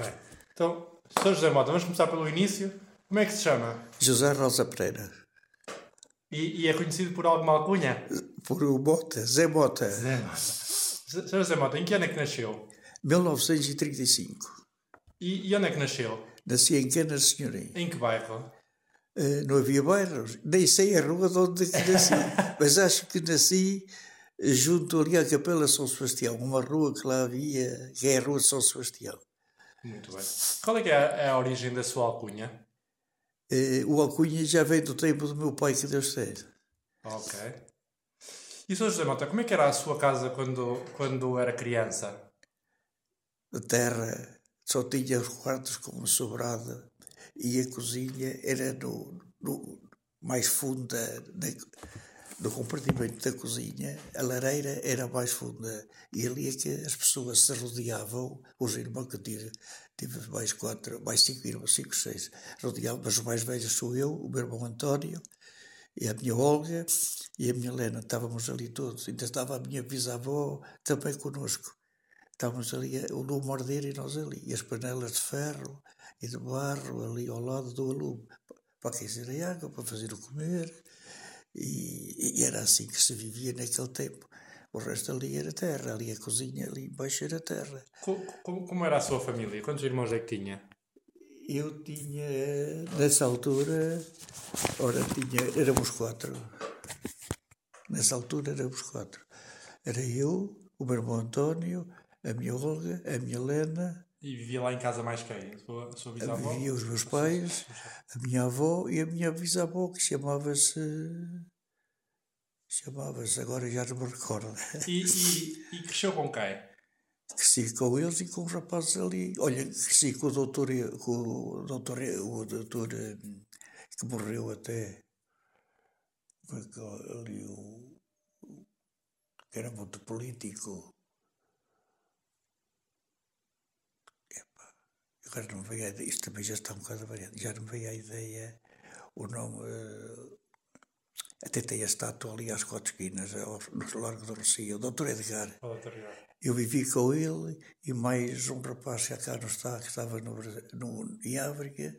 Bem, então, Sr. José Mota, vamos começar pelo início. Como é que se chama? José Rosa Pereira. E, e é conhecido por alguma alcunha? Por o Mota, Zé Mota. Zé Mota. Sr. José Mota, em que ano é que nasceu? 1935. E, e onde é que nasceu? Nasci em Canas Senhorim. Em que bairro? Uh, não havia bairros, nem sei a rua de onde nasci, mas acho que nasci junto ali à Capela São Sebastião, uma rua que lá havia, que é a Rua de São Sebastião. Muito bem. Qual é, é a, a, origem da sua alcunha? Uh, o alcunha já vem do tempo do meu pai, que Deus tem. Ok. E Sr. José Mota, como é que era a sua casa quando, quando era criança? A terra só tinha os quartos como sobrada e a cozinha era no, no mais fundo da, da, do compartimento da cozinha, a lareira era mais funda e ali é que as pessoas se rodeavam, os irmãos que tive, tive mais quatro, mais cinco irmãos, cinco, seis, rodeavam, mas os mais velhos sou eu, o meu irmão António, e a minha Olga. E a minha Helena, estávamos ali todos, ainda estava a minha bisavó também connosco. Estávamos ali, o lume morder e nós ali, e as panelas de ferro e de barro ali ao lado do alume, para aquecer a água, para fazer o comer, e, e, era assim que se vivia naquele tempo. O resto ali era terra, ali a cozinha, ali embaixo era terra. Como, como, como era a sua família? Quantos irmãos é que tinha? Eu tinha, nessa altura, ora, tinha, éramos quatro. Nessa altura éramos quatro. Era eu, o meu irmão António, a minha Olga, a minha Helena. E vivia lá em casa mais quem? A sua, bisavó? Vivia os meus pais, a minha avó e a minha bisavó, que chamava-se. Chamava-se, agora já não me recordo. E, e, e cresceu com quem? Cresci com eles e com os rapazes ali. Olha, cresci com o doutor, com o doutor, o doutor hum, que morreu até. É ali o. que era muito político. Agora não veio a ideia, isto também já está um bocado variado, já não veio a ideia o nome. Uh, até tem a estátua ali às quatro esquinas, no Largo do Rocio, o Dr. Edgar. Edgar. Eu vivi com ele e mais um rapaz que cá não está, que estava no, no, em África.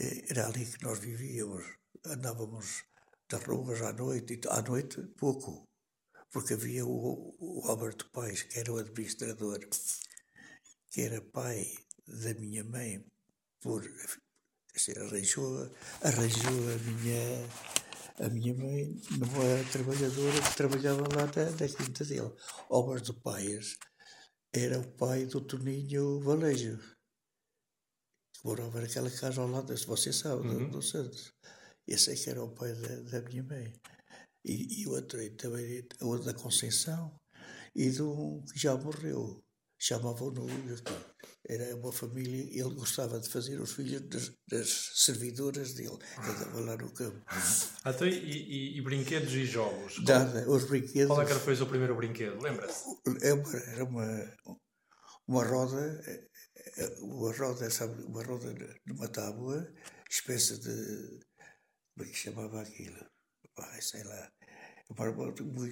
Eh, era ali que nós vivíamos. Andávamos das ruas à noite, à noite pouco, porque havia o, o Alberto Paes, que era o administrador, que era pai da minha mãe por dizer, arranjou, arranjou a minha a minha mãe numa trabalhadora que trabalhava lá da, da quinta dele. Obras do Paias era o pai do Toninho Valejo, que morava naquela casa ao lado, se você sabe, uhum. do, do Santos. Esse é que era o pai da, da minha mãe. E, e outro também, o da Conceição, e de um que já morreu, chamavam-no era uma família, ele gostava de fazer os filhos das, das servidoras dele, que andava lá no campo. Então, e, e, e brinquedos e jogos? Nada, os brinquedos. Qual é que foi o seu primeiro brinquedo? Lembra-se? Era uma, uma roda, uma roda, sabe, uma roda numa tábua, espécie de. Como é que chamava aquilo? Pai, sei lá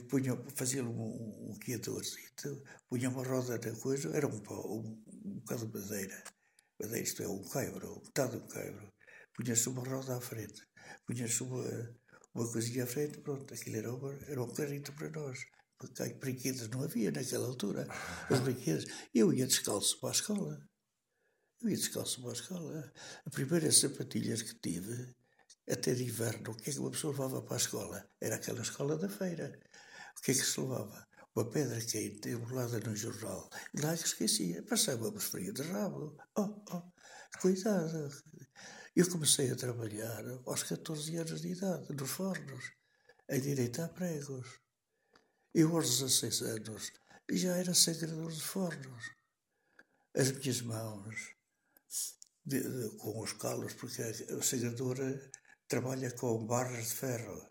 punha, fazia um, um guiador, então, punha uma roda na coisa, era um, um, um bocado de madeira, madeira, isto é, um caibro, metade de um caibro, punha-se uma roda à frente, punha-se uma, uma coisinha à frente, pronto, aquilo era, uma, era um carrito para nós. Porque brinquedos não havia naquela altura. Os brinquedos. Eu ia descalço para a escola. Eu ia descalço para a escola. As primeiras sapatilhas que tive até de inverno, o que é que uma pessoa levava para a escola? Era aquela escola da feira. O que é que se levava? Uma pedra quente enrolada no jornal. E lá que esquecia. Passávamos frio de rabo. Oh, oh, cuidado. Eu comecei a trabalhar aos 14 anos de idade, nos fornos, a direita a pregos. Eu, aos 16 anos, já era sagrador de fornos. As minhas mãos, de, de, com os calos, porque a sagradora trabalha com barras de ferro.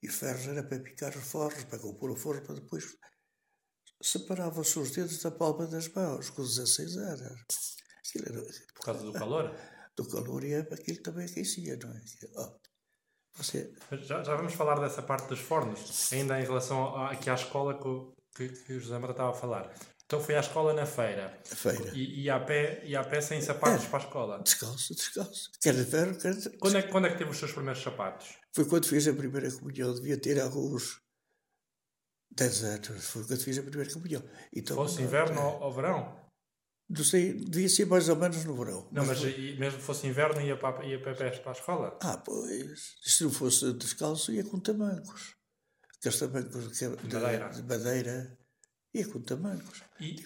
E ferros era para picar os forros, para compor o forno, para depois separava-se os dedos da palma das mãos, com 16 anos. Era, Por causa do calor? Do calor e aquilo também aquecia, não é? Oh, você... já, já vamos falar dessa parte dos fornos, ainda em relação aqui à escola que, que, que o José Mata estava a falar. Então foi à escola na feira. Feira. E, e, a pé, e a pé sem sapatos para a escola. Descalço, descalço. Quer de ferro, quer de... Quando é, que- quando é que teve os seus primeiros sapatos? Foi quando fiz a primeira comunhão. Devia ter alguns 10 anos. Foi quando fiz a primeira comunhão. Então, Fosse inverno ou, ou verão? Não sei, devia ser mais ou menos no verão. Não, mas e mesmo que fosse inverno ia para, ia para para a escola? Ah, pois. Se não fosse descalço, ia com tamancos. Aqueles tamancos de, de- madeira. de madeira. Ia com tamancos. E,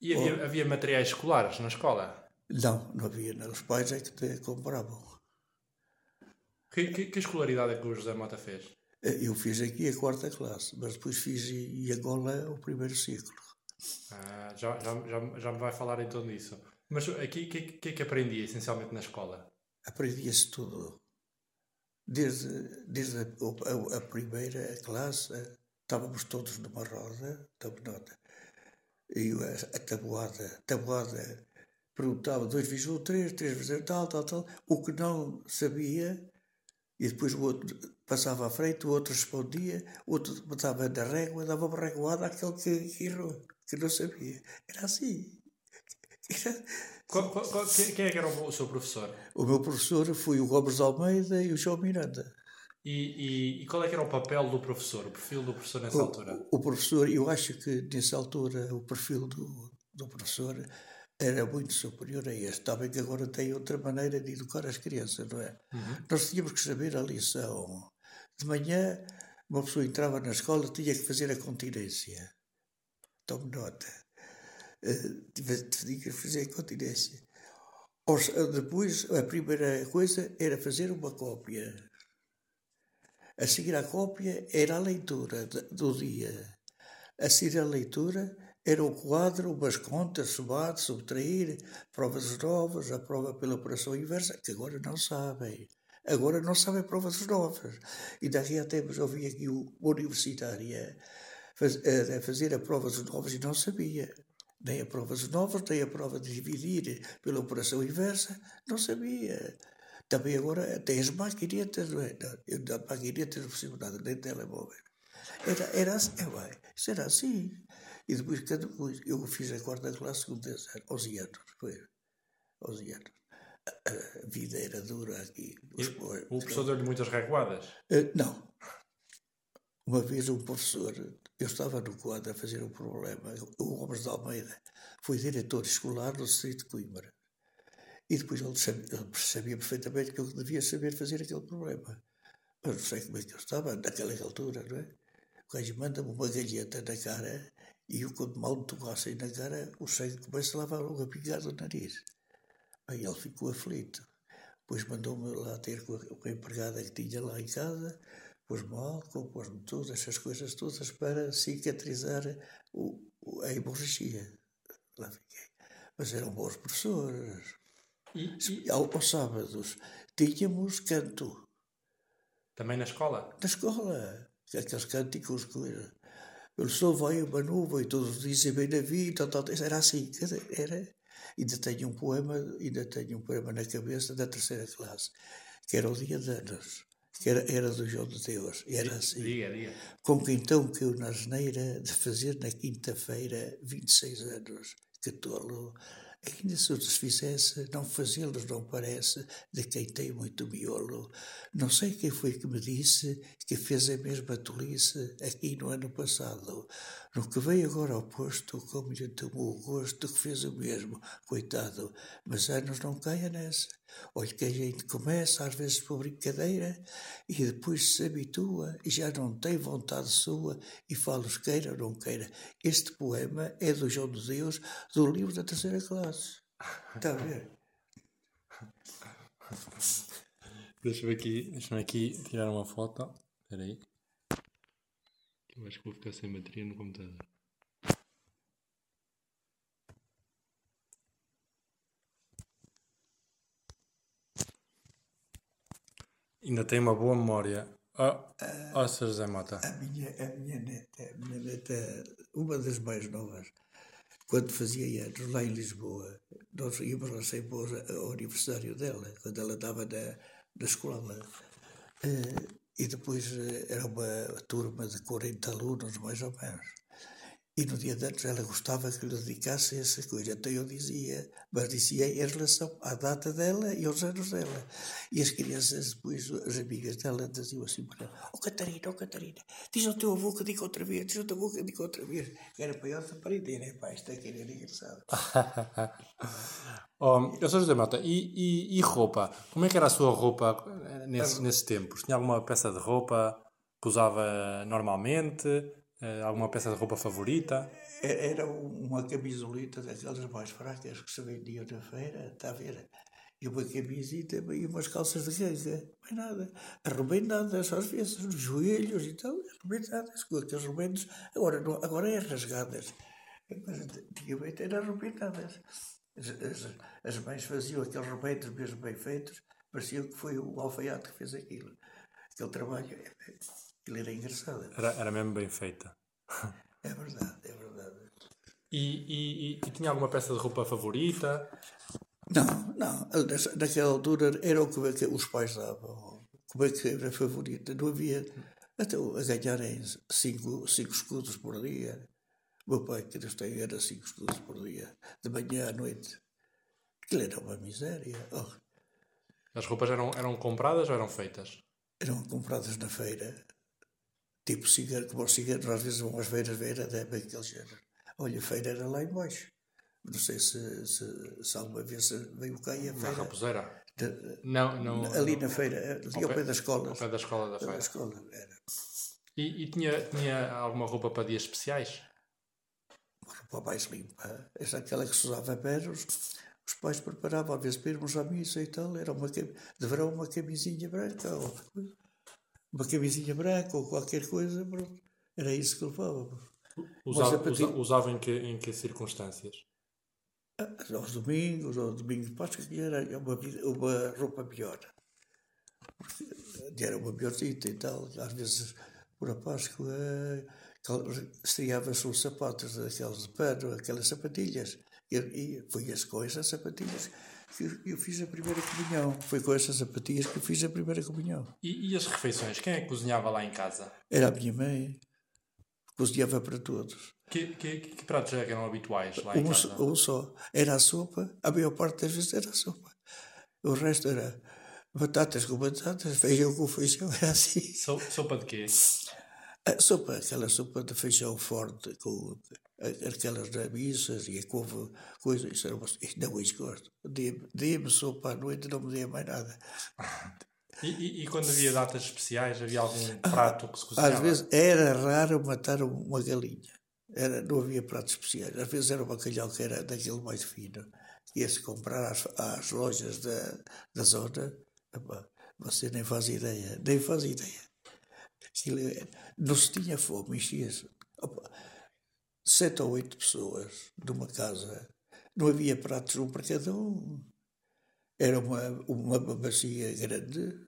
e havia, havia materiais escolares na escola? Não, não havia. Não. Os pais é que te compravam. Que, que, que escolaridade é que o José Mota fez? Eh, Eu fiz aqui a quarta classe, mas depois fiz em em Angola o primeiro ciclo. Ah, já, já, já, já me vai falar então disso. Mas aqui, o que, que é que aprendia essencialmente na escola? Aprendia-se tudo. Desde, desde a, a- a primeira classe, estávamos todos numa roda, nota. E a, a tabuada, a tabuada perguntava 2 vezes 1, 3, 3 vezes tal, tal, tal. O que não sabia, e depois o outro passava à frente, o outro respondia, o outro botava na régua, dava uma reguada àquele que, que errou, que não sabia. Era assim. Era, Qual- qual- qual- quem, é que era o, seu professor? O meu professor foi o Gomes Almeida e o João Miranda. E, e, e qual é que era o papel do professor, o perfil do professor nessa altura? O, o professor, eu acho que nessa altura o perfil do, do professor era muito superior a este. Que agora tem outra maneira de educar as crianças, não é? Nós tínhamos que saber a lição. De manhã, uma pessoa entrava na escola tinha que fazer a continência. Tome nota. Eh, tinha que fazer a continência. Depois, a primeira coisa era fazer uma cópia. A seguir à cópia era a leitura do dia. A seguir à leitura era o quadro, umas contas, somar, subtrair, provas novas, a prova pela operação inversa, que agora não sabem. Agora não sabem provas novas. E daqui a tempos eu vi aqui uma universitária a fazer a provas novas e não sabia. Nem a provas novas, nem a prova de dividir pela operação inversa, não sabia. Também agora tem as maquinetas, não é? Não, da maquinetas não percebo nada, nem telemóvel. Era, era assim, é bem, isso era assim. E depois, quando depois, eu fiz a quarta classe com 10 anos, 11 anos, foi, 11 anos. A, a vida era dura aqui. E Os- o professor deu-lhe muitas reguadas. Eh, não. Uma vez um professor, eu estava no quadro a fazer um problema, o Gomes de Almeida foi diretor escolar do Distrito de Coimbra. E depois ele sabia, perfeitamente que eu devia saber fazer aquele problema. Mas não sei como é que eu estava naquela altura, não é? O gajo manda-me uma galheta na cara e eu, quando mal me tomassem na cara, o sangue começa a lavar logo a pingar do nariz. Aí ele ficou aflito. Depois mandou-me lá ter com a, com a empregada que tinha lá em casa, pôs-me álcool, pôs-me todas essas coisas todas para cicatrizar o, o- a hemorragia. Lá fiquei. Mas eram bons professores. E, e Ao, aos sábados tínhamos canto também na escola? na escola, aqueles cânticos, coisa. Eu sou vai uma nuvem, todos dizem bem na vida, tal, tal. era assim, era. Ainda tenho um poema, ainda tenho um poema na cabeça da terceira classe, que era o Dia de Anos, que era, era do João de Deus, e era assim. Diga, diga. Com que então que eu na asneira de fazer na quinta-feira 26 anos, que tolo, ainda se os fizesse, não fazê-los não parece de quem tem muito miolo. Não sei quem foi que me disse que fez a mesma tolice aqui no ano passado. No que veio agora ao posto, como lhe tomou o gosto que fez o mesmo, coitado, mas anos não caia nessa. Olha que a gente começa, às vezes por brincadeira, e depois se habitua e já não tem vontade sua e fala-os queira ou não queira. Este poema é do João de Deus, do livro da terceira classe. Está a ver? Deixa-me aqui, deixa aqui tirar uma foto. Espera aí. Eu acho que vou ficar sem bateria no computador. Ainda tem uma boa memória. Oh, oh Sr. José Mota. A minha, a minha neta, a minha neta, uma das mais novas, quando fazia anos lá em Lisboa, nós íamos lá sempre ao aniversário dela, quando ela estava na, na escola. Eh, e depois eh, era uma turma de 40 alunos, mais ou menos. E no dia de antes ela gostava que lhe dedicasse essa coisa. Então eu dizia, mas dizia em relação à data dela e aos anos dela. E as crianças, depois, as amigas dela diziam assim para ela: Oh Catarina, oh Catarina, diz ao teu avô que diga outra vez, diz ao teu avô que diga outra vez. Era para ela aprender, né, pá? Isto aqui era engraçado. oh, eu sou José Mota. E, e, e, roupa? Como é que era a sua roupa nesse, nesses tempos? Tinha alguma peça de roupa que usava normalmente? Uh, alguma peça de roupa favorita? Era uma camisolita daquelas mais fracas que se vendiam na feira, está a ver? E uma camisita e umas calças de ganga, mais nada. Arrebentadas às vezes, nos joelhos e tal, arrebentadas, com aqueles rebentos. Agora, agora é rasgadas. Mas antigamente eram arrebentadas. As, as, as mães faziam aqueles rebentos mesmo bem feitos, parecia que foi o alfaiate que fez aquilo. Aquele trabalho. Aquilo era engraçado. Era, era mesmo bem feita. É verdade, é verdade. E, e, e, e tinha alguma peça de roupa favorita? Não, não. Naquela altura era o que os pais davam. Como é que era favorita? Não havia. Até a ganharem cinco, cinco escudos por dia. O meu pai, que Deus tem, era cinco escudos por dia. De manhã à noite. Aquilo era uma miséria. Oh. As roupas eram, eram compradas ou eram feitas? Eram compradas na feira tipo cigarro, como os cigarros às vezes vão às feiras ver até bem aquele género. Olha, a feira era lá embaixo. Não sei se, se, se alguma vez veio cá e a feira. Na Raposeira? De, não, não. Ali não, na feira, ali ao, pé da escola. Ao pé da escola da feira. Da escola, era. E, e, tinha, tinha alguma roupa para dias especiais? Uma roupa mais limpa. Essa aquela que se usava a perros. Os pais preparavam, às vezes, para irmos à missa e tal. Era uma, de verão uma camisinha branca. Ou, uma camisinha branca ou qualquer coisa, pronto. Era isso que levava. Usava, usa, usava em, que, em que circunstâncias? Ah, aos domingos, ao domingo de Páscoa, que era uma, uma roupa pior. Era uma piorcita e tal. Às vezes, por a Páscoa, estreava-se os sapatos daqueles de pano, aquelas sapatilhas. E, e foi as coisas, sapatilhas que eu fiz a primeira comunhão. Foi com essas sapatilhas que eu fiz a primeira comunhão. E, e as refeições? Quem é que cozinhava lá em casa? Era a minha mãe. Cozinhava para todos. Que, que, que pratos é eram habituais lá em um, casa? Um só. Era a sopa. A maior parte das vezes era a sopa. O resto era batatas com batatas, feijão com feijão. Era assim. So, sopa de quê? A sopa, aquela sopa de feijão forte com aquelas missas e couve, coisa, isso era uma, não isso gosto. Dê-me sopa à noite não me dê mais nada. E, e, e, quando havia datas especiais, havia algum prato que se cozinhava? Às vezes era raro matar uma galinha. Era, não havia pratos especiais. Às vezes era um bacalhau que era daquele mais fino. Ia-se comprar às, às, lojas da, da zona. Você nem faz ideia. Nem faz ideia. Não se tinha fome, enchia-se sete ou oito pessoas numa casa. Não havia pratos um para cada um. Era uma, uma bacia grande,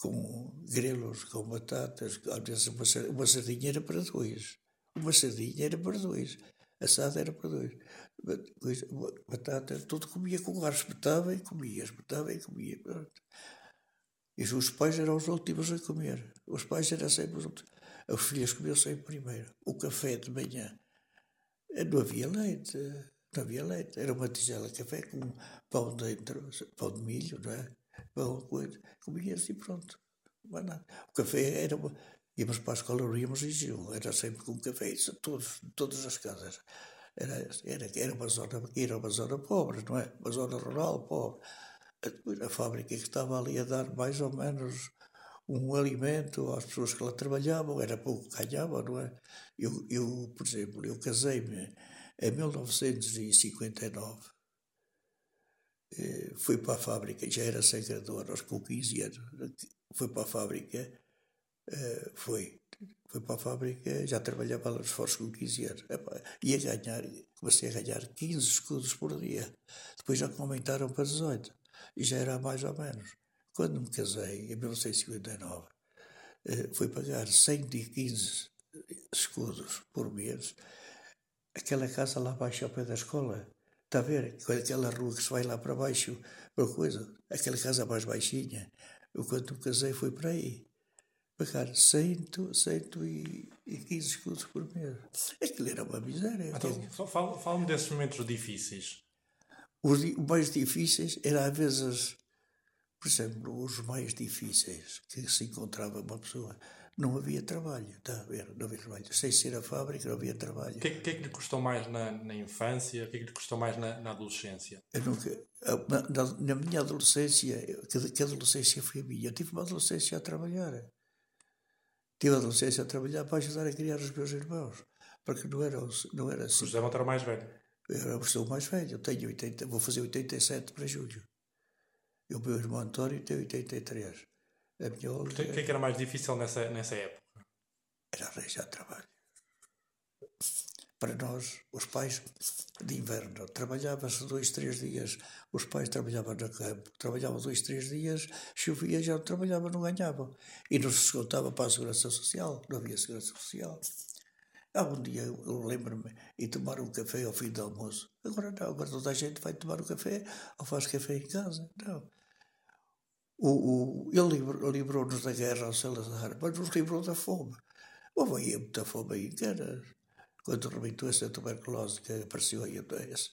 com grelos, com batatas, às vezes uma, sardinha era para dois. Uma sardinha era para dois. Assada era para dois. Batata, tudo comia com ar, espetava e comia, espetava e comia. E os pais eram os últimos a comer. Os pais eram sempre os últimos. Os filhos comiam sempre primeiro. O café de manhã. Eh, não havia leite. Não havia leite. Era uma tigela de café com pão dentro, pão de milho, não é? Pão, coisa. Comia-se e pronto. Mas nada. O café era uma... Íamos para a escola, não íamos em jejum. Era sempre com café. Isso, todos, todas as casas. Era, era, era, uma zona, era uma zona pobre, não é? Uma zona rural pobre. A fábrica que estava ali a dar mais ou menos um alimento às pessoas que lá trabalhavam, era pouco que ganhavam, não é? Eu, eu por exemplo, eu casei-me em 1959, eh, fui para a fábrica, já era secretário aos com 15 anos, fui para a fábrica, eh, foi, fui para a fábrica, já trabalhava nos esforços com 15 anos, ia ganhar, comecei a ganhar 15 escudos por dia, depois já aumentaram para 18, e já era mais ou menos. Quando me casei, em 1959, eh, fui pagar 115 escudos por mês. Aquela casa lá abaixo ao pé da escola, está a ver? Aquela rua que se vai lá para baixo, para coisa, aquela casa mais baixinha. Eu, quando me casei, fui para aí. pagar 100, 115 escudos por mês. Aquilo era uma miséria. Então, fala-me desses momentos difíceis. Os mais difíceis eram às vezes, por exemplo, os mais difíceis que se encontrava uma pessoa. Não havia trabalho, está a ver? Não havia trabalho. Sem ser a fábrica, não havia trabalho. O que, que, é que lhe custou mais na, na infância? O que é que lhe custou mais na, na adolescência? Nunca, na, na, minha adolescência, que, que adolescência foi a minha? Eu tive uma adolescência a trabalhar. Tive a adolescência a trabalhar para ajudar a criar os meus irmãos. Porque não era, não era assim. O José Monte era mais velho. Eu era versão mais velha. Eu tenho 80, vou fazer 87 para julho. E o meu irmão António tem 83. A minha O que, é que era mais difícil nessa, nessa época? Era arranjar trabalho. Para nós, os pais de inverno, trabalhava-se dois, três dias. Os pais trabalhavam no campo, trabalhavam dois, três dias, chovia, já não trabalhavam, não ganhavam. E não se descontava para a Segurança Social, não havia Segurança Social. Há um dia eu lembro-me e tomar um café ao fim do almoço. Agora não, agora toda a gente vai tomar um café ou faz café em casa. Não. O, o, ele livrou-nos da guerra ao Salazar, mas nos livrou da fome. Houve aí muita fome aí, cara. Quando rebentou essa tuberculose que apareceu aí, essa,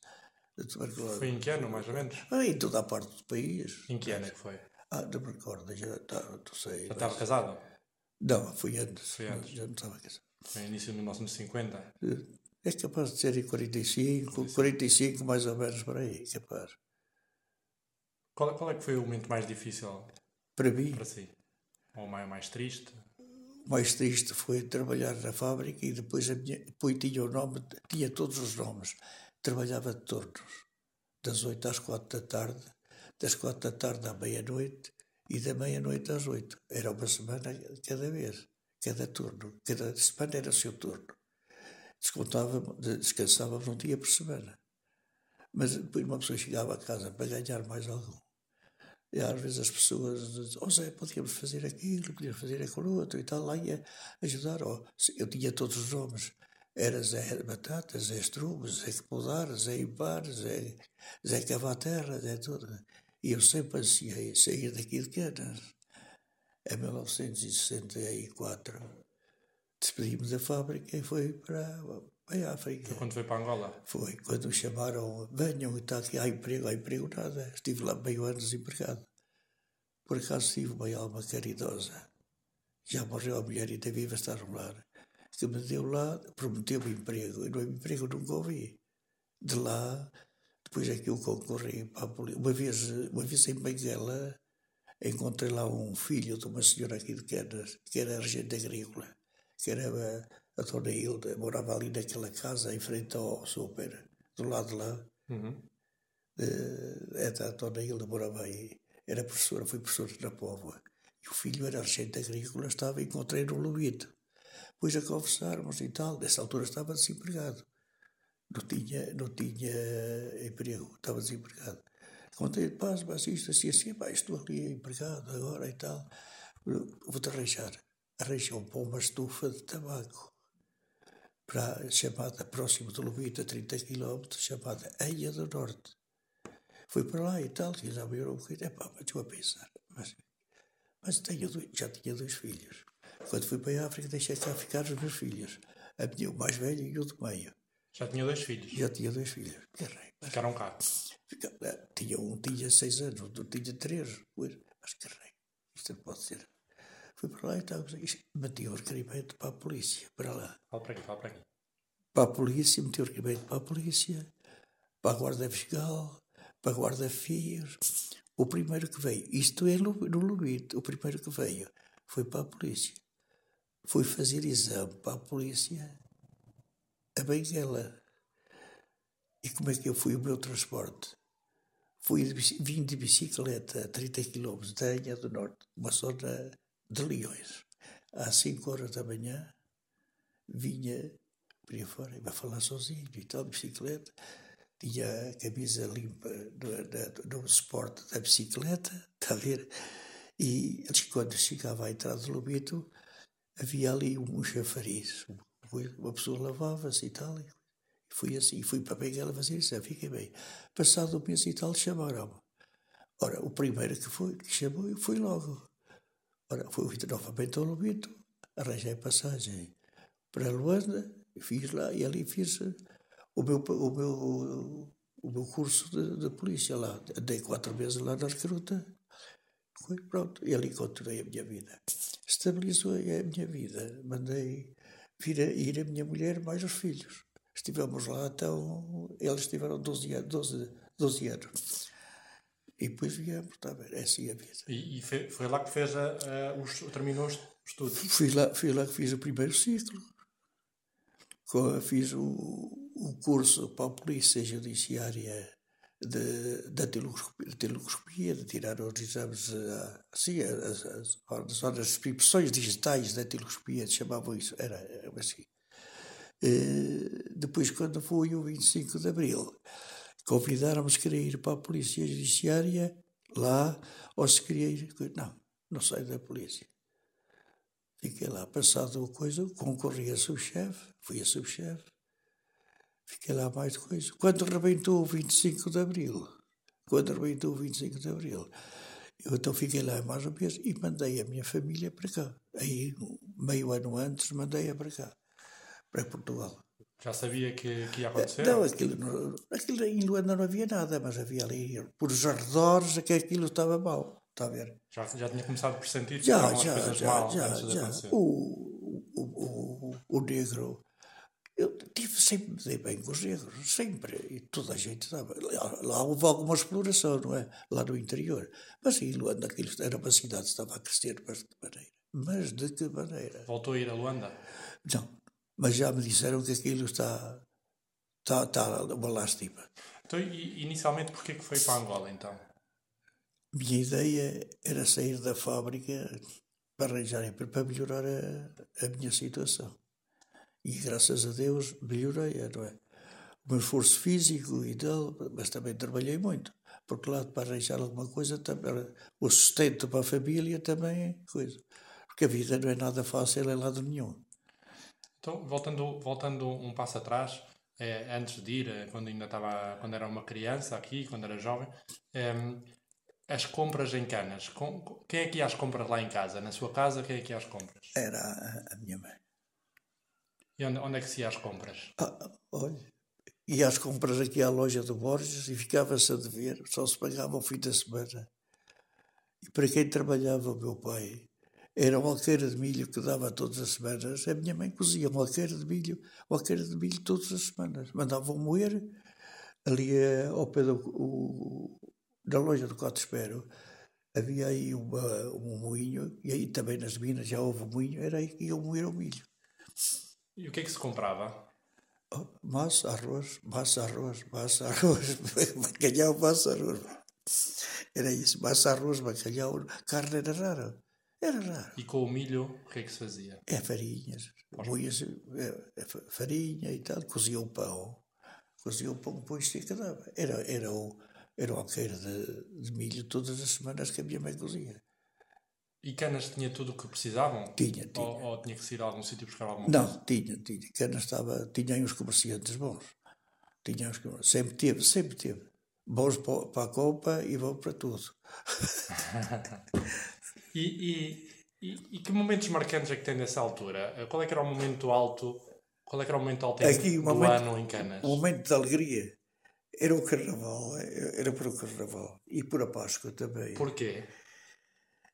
tuberculose. Foi em que ano, mais ou menos? Ah, em toda a parte do país. Em que ano é que foi? Ah, não me recordo, já tá, não sei. Já mas... estava casado? Não, foi antes. Foi antes. Já não estava casado. Foi início de 1950? É capaz de ser em 45, 45, 45 mais ou menos por aí, capaz. Qual, qual é que foi o momento mais difícil para mim? Para si? Ou mais, mais triste? O mais triste foi trabalhar na fábrica e depois a minha, depois tinha o nome, tinha todos os nomes. Trabalhava de turnos, das 8 às 4 da tarde, das 4 da tarde à meia-noite e da meia-noite às 8. Era uma semana cada vez cada turno, cada semana era o seu turno. Descontava, descansávamos um dia por semana. Mas depois uma pessoa chegava a casa para ganhar mais algum. E às vezes as pessoas diziam, oh Zé, podíamos fazer aquilo, podíamos fazer aquilo outro e tal, lá ia ajudar. Oh, eu tinha todos os nomes. Era Zé Batata, Zé Estrume, Zé Podar, Zé Ibar, Zé, Zé Cavaterra, Zé tudo. E eu sempre ansiei sair daqui de Canas em 1964, despedimos da fábrica e foi para, para a África. Foi quando foi para Angola? Foi, quando chamaram, venham e está aqui, há emprego, há emprego, nada. Estive lá meio ano desempregado. Por acaso tive uma alma caridosa. Já morreu a mulher e ainda viva está no lar. Que me deu lá, prometeu-me emprego. E no emprego nunca ouvi. De lá, depois é que eu concorri para a polícia. Uma vez, uma vez em Benguela, encontrei lá um filho de uma senhora aqui de Canas, que era regente agrícola, que era a, Dona Hilda, morava ali naquela casa, em frente ao super, do lado de lá. Uhum. Uh, a Dona Hilda morava aí, era professora, foi professora na Póvoa. E o filho era regente agrícola, estava, encontrei no Lubito. Depois a conversarmos e tal, nessa altura estava desempregado. Não tinha, não tinha emprego, estava desempregado. Contei, paz, mas isto assim, assim, pá, estou ali empregado agora e tal. Vou-te arranjar. Arranjou para uma estufa de tabaco, para, chamada, próximo de Lubita, 30 km, chamada Eia do Norte. Fui para lá e tal, e já me um bocadinho, é pá, mas estou a pensar, mas, mas tenho dois, já tinha dois filhos. Quando fui para a África, deixei cá ficar os meus filhos, a minha, o mais velho e o do meio. Já tinha dois filhos? Já tinha dois filhos. Carrei, mas... Ficaram cá? Eh, tinha um tinha seis anos, outro tinha três. Mas carrei, isto não pode ser. Fui para lá e estava, meti o requerimento para a polícia, para lá. Fala para aqui, fala para aqui. Para a polícia, meti o requerimento para a polícia, para a guarda fiscal, para a guarda fios. O primeiro que veio, isto é no, Lubito, o primeiro que veio foi para a polícia. Fui fazer exame para a polícia a Benguela. E como é que eu fui o meu transporte? Fui de, vim de bicicleta a 30 km da Anha do Norte, uma zona de Leões. Às 5 horas da manhã, vinha por aí fora, ia falar sozinho e tal, de bicicleta. Tinha a camisa limpa no, no suporte da bicicleta, está a ver? E quando chegava à entrada do Lobito, havia ali um chafariz, uma pessoa lavava-se e tal. E fui assim, fui para Benguela fazer isso, fiquei bem. Passado um mês e tal, chamaram-me. Ora, o primeiro que foi, que chamou, eu fui logo. Fui novamente ao Lobito, arranjei passagem para Luanda, fiz lá e ali fiz o meu, o meu, o meu curso de, de polícia lá. Andei quatro meses lá na recruta. Foi, pronto, e ali continuei a minha vida. Estabilizou a minha vida. Mandei vir a, ir a minha mulher mais os filhos. Estivemos lá então, eles tiveram 12 anos. 12, 12 anos. E depois viemos, está a ver, é assim a vida. E, e foi, foi, lá que fez a, a, os, terminou os estudos? Fui lá, fui lá que fiz o primeiro ciclo. Fiz o, o curso para a Polícia Judiciária de, da teloscopia, de tirar os exames, assim, as, as, as, as expressões digitais da teloscopia, chamavam isso, era, era assim. E, depois, quando foi o 25 de Abril, convidaram-nos a ir para a Polícia Judiciária, lá, ou se queria ir, não, não saio da polícia. Fiquei lá, passado a coisa, concorri a subchefe, fui a subchefe, fiquei lá mais coisa. Quando rebentou o 25 de Abril, quando rebentou o 25 de Abril, eu então fiquei lá mais um mês e mandei a minha família para cá. Aí, meio ano antes, mandei-a para cá, para Portugal. Já sabia que, que ia acontecer? Não, aquilo, aquilo em Luanda não havia nada, mas havia ali, por os arredores, que aquilo estava mal. Está a ver? Já, já tinha começado por sentir que já, já, coisas já, mal já, já. O, o, o, o negro. Eu tive sempre me dei bem com os negros, sempre. E toda a gente estava. Lá, lá houve alguma exploração, não é? Lá no interior. Mas em Luanda, aquilo era uma cidade que estava a crescer, mas de que maneira? Mas de que maneira? Voltou a ir a Luanda? Não, mas já me disseram que aquilo está. Está, está uma lástima. Então, inicialmente, porquê que foi para Angola, então? minha ideia era sair da fábrica para arranjar para melhorar a, a minha situação. E graças a Deus melhorei, não é? O meu esforço físico e tal, mas também trabalhei muito. Porque lá para arranjar alguma coisa, também, o sustento para a família também é coisa. Porque a vida não é nada fácil em lado nenhum. Então, voltando, voltando um passo atrás, é, antes de ir, eh, quando ainda estava, quando era uma criança aqui, quando era jovem, é, as compras em Canas. Com, quem é que ia às compras lá em casa? Na sua casa, quem é que ia às compras? Era a, a minha mãe. E onde, onde, é que se ia às compras? Ah, olha, ia às compras aqui à loja do Borges e ficava-se a dever, só se pagava ao fim da semana. E para quem trabalhava o meu pai, era uma alqueira de milho que dava todas as semanas. A minha mãe cozia uma alqueira de milho, uma alqueira de milho todas as semanas. Mandavam moer ali eh, ao pé do na loja do Cote Espero havia aí uma, um moinho, e aí também nas minas já houve um moinho, era aí que iam moer o milho. E o que é que se comprava? Oh, massa, arroz, massa, arroz, massa, arroz, bacalhau, massa, arroz. Era isso, massa, arroz, bacalhau, carne era rara. Era raro. E com o milho, o que é que se fazia? É farinhas, moias, é, é, farinha e tal, cozia o pão, cozia o pão, depois se dava. Era, era o era uma alqueira de, de, milho todas as semanas que a minha mãe cozia. E Canas tinha tudo o que precisavam? Tinha, tinha. Ou, ou tinha que sair a algum sítio buscar alguma Não, coisa? tinha, tinha. Canas estava, tinha uns comerciantes bons. Tinha uns, sempre teve, sempre teve. Bons para, para a copa e bons para tudo. e, e, e, que momentos marcantes é que tem nessa altura? Qual é que era o momento alto? Qual é que era o momento alto Aqui, do momento, ano em Canas? O momento de alegria era o Carnaval, era por o Carnaval e por a Páscoa também. Porquê?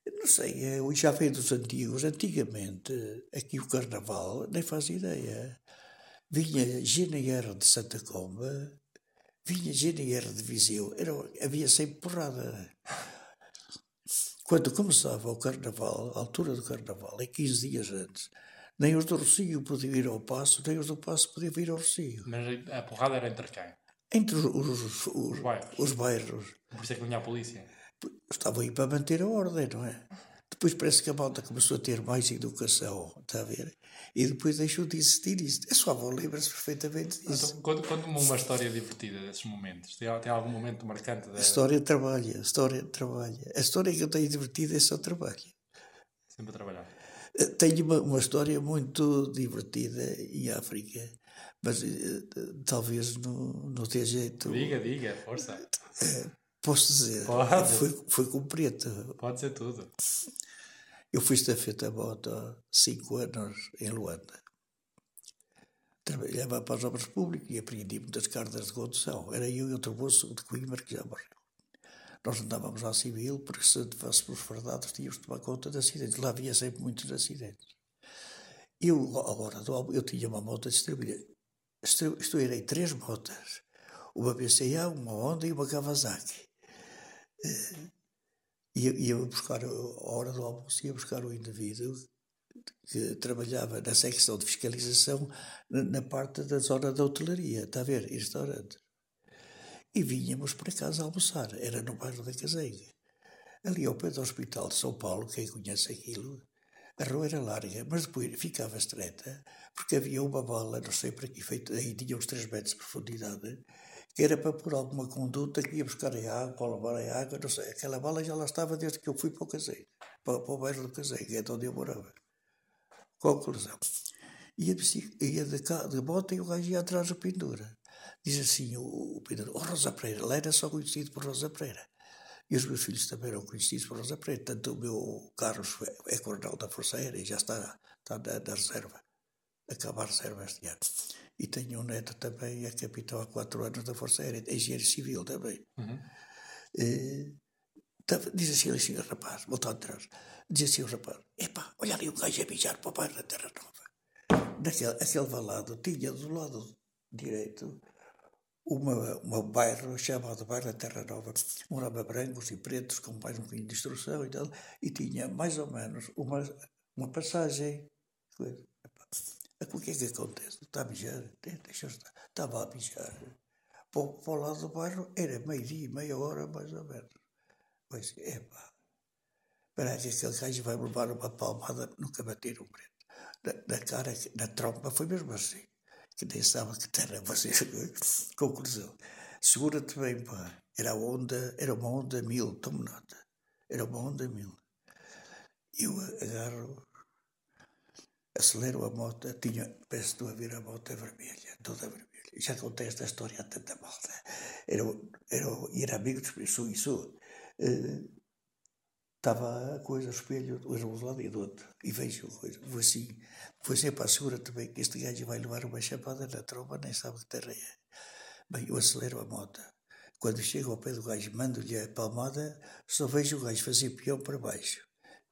Não sei, é, já veio dos antigos. Antigamente, aqui o Carnaval, nem faz ideia. Vinha GNR de Santa Comba, vinha GNR de Viseu, era, havia sempre porrada. Quando começava o Carnaval, a altura do Carnaval, é 15 dias antes, nem os do Rocio podiam ir ao Passo, nem os do Passo podiam ir ao Rocio. Mas a porrada era entre quem? entre os, os, os, bairros. os bairros. Por isso é que vinha a polícia. Estavam aí para manter a ordem, não é? Depois parece que a malta começou a ter mais educação, está a ver? E depois deixou de existir isso. A sua avó lembra-se perfeitamente disso. Então, conta-me uma história divertida desses momentos. Tem, tem algum momento marcante? Da... A história trabalha, a história trabalha. A história que eu tenho divertida é só trabalho. Sempre a trabalhar. Eh, tenho uma, uma história muito divertida em África mas uh, talvez não, não tenha jeito. Diga, diga, força. Uh, posso dizer, Pode. Foi, foi com preto. Pode ser tudo. Eu fui estafeta moto há cinco anos em Luanda. Trabalhava para as obras públicas e aprendi muitas cartas de condução. Era eu e outro moço de Coimbra que já morreu. Nós andávamos ao civil porque se fôssemos fardados tínhamos de tomar conta de acidentes. Lá havia sempre muitos acidentes. Eu, agora, eu tinha uma moto distribuída. Distribuirei três motas. Uma BCA, uma Honda e uma Kawasaki. Eh, ia, ia buscar, a hora do almoço, ia buscar o indivíduo que trabalhava na secção de fiscalização na, parte da zona da hotelaria, está a ver, restaurante. E vinhamos para casa almoçar, era no bairro da Caseiga. Ali ao pé do Hospital de São Paulo, quem conhece aquilo, a rua era larga, mas depois ficava estreita, porque havia uma bola, não sei para que efeito, aí tinha uns 3 metros de profundidade, era para pôr alguma conduta que ia buscar a água, para levar a água, não sei. Aquela bala já lá estava desde que eu fui para o Caseiro, para, para o bairro do Caseiro, que é onde eu morava. Conclusão. Ia, ia de, de moto e o gajo ia atrás do Pendura. Diz assim o, o Pendura, oh, Rosa Pereira, lá era só conhecido por Rosa Pereira. E os meus filhos também eram conhecidos por Rosa Pereira. Tanto o meu Carlos é, é coronel da Força Aérea e já está, está na, na reserva. Acabar a reserva este ano. E tenho um neto também, é capitão há quatro anos da Força Aérea, é engenheiro civil também. Uhum. E, diz assim, assim, rapaz, voltando atrás, diz assim o rapaz, epá, olha ali o gajo a mijar para o bairro da Terra Nova. Naquele aquele valado tinha do lado direito uma, uma bairro chamado Bairro da Terra Nova. Morava brancos e pretos com mais um bocadinho de instrução e tal, e tinha mais ou menos uma, uma passagem. Coisa. O que é que acontece? Está a mijar? Deixa estar. Estava a mijar. Para, o lado do bairro era meio-dia, meia hora mais ou menos. Pois, epá. Espera que aquele gajo vai levar uma palmada, nunca bater um preto. Na, na cara, na trompa, foi mesmo assim. Que nem sabe que terra você. Conclusão. Segura-te bem, pá. Era onda, era uma onda mil, tome nota. Era uma onda mil. Eu agarro acelero a moto, tinha, penso estou a ver a moto é vermelha, toda vermelha. Já contei esta história a tanta malta. Era, era, era amigo de isso, isso. Estava a coisa, o espelho, hoje um lado e do outro, e vejo coisa, vou assim, vou sempre à segura também que este gajo vai levar uma chapada na tromba, nem sabe que terra é. Bem, eu acelero a moto. Quando chego ao pé do gajo, mando-lhe a palmada, só vejo o gajo fazer peão para baixo.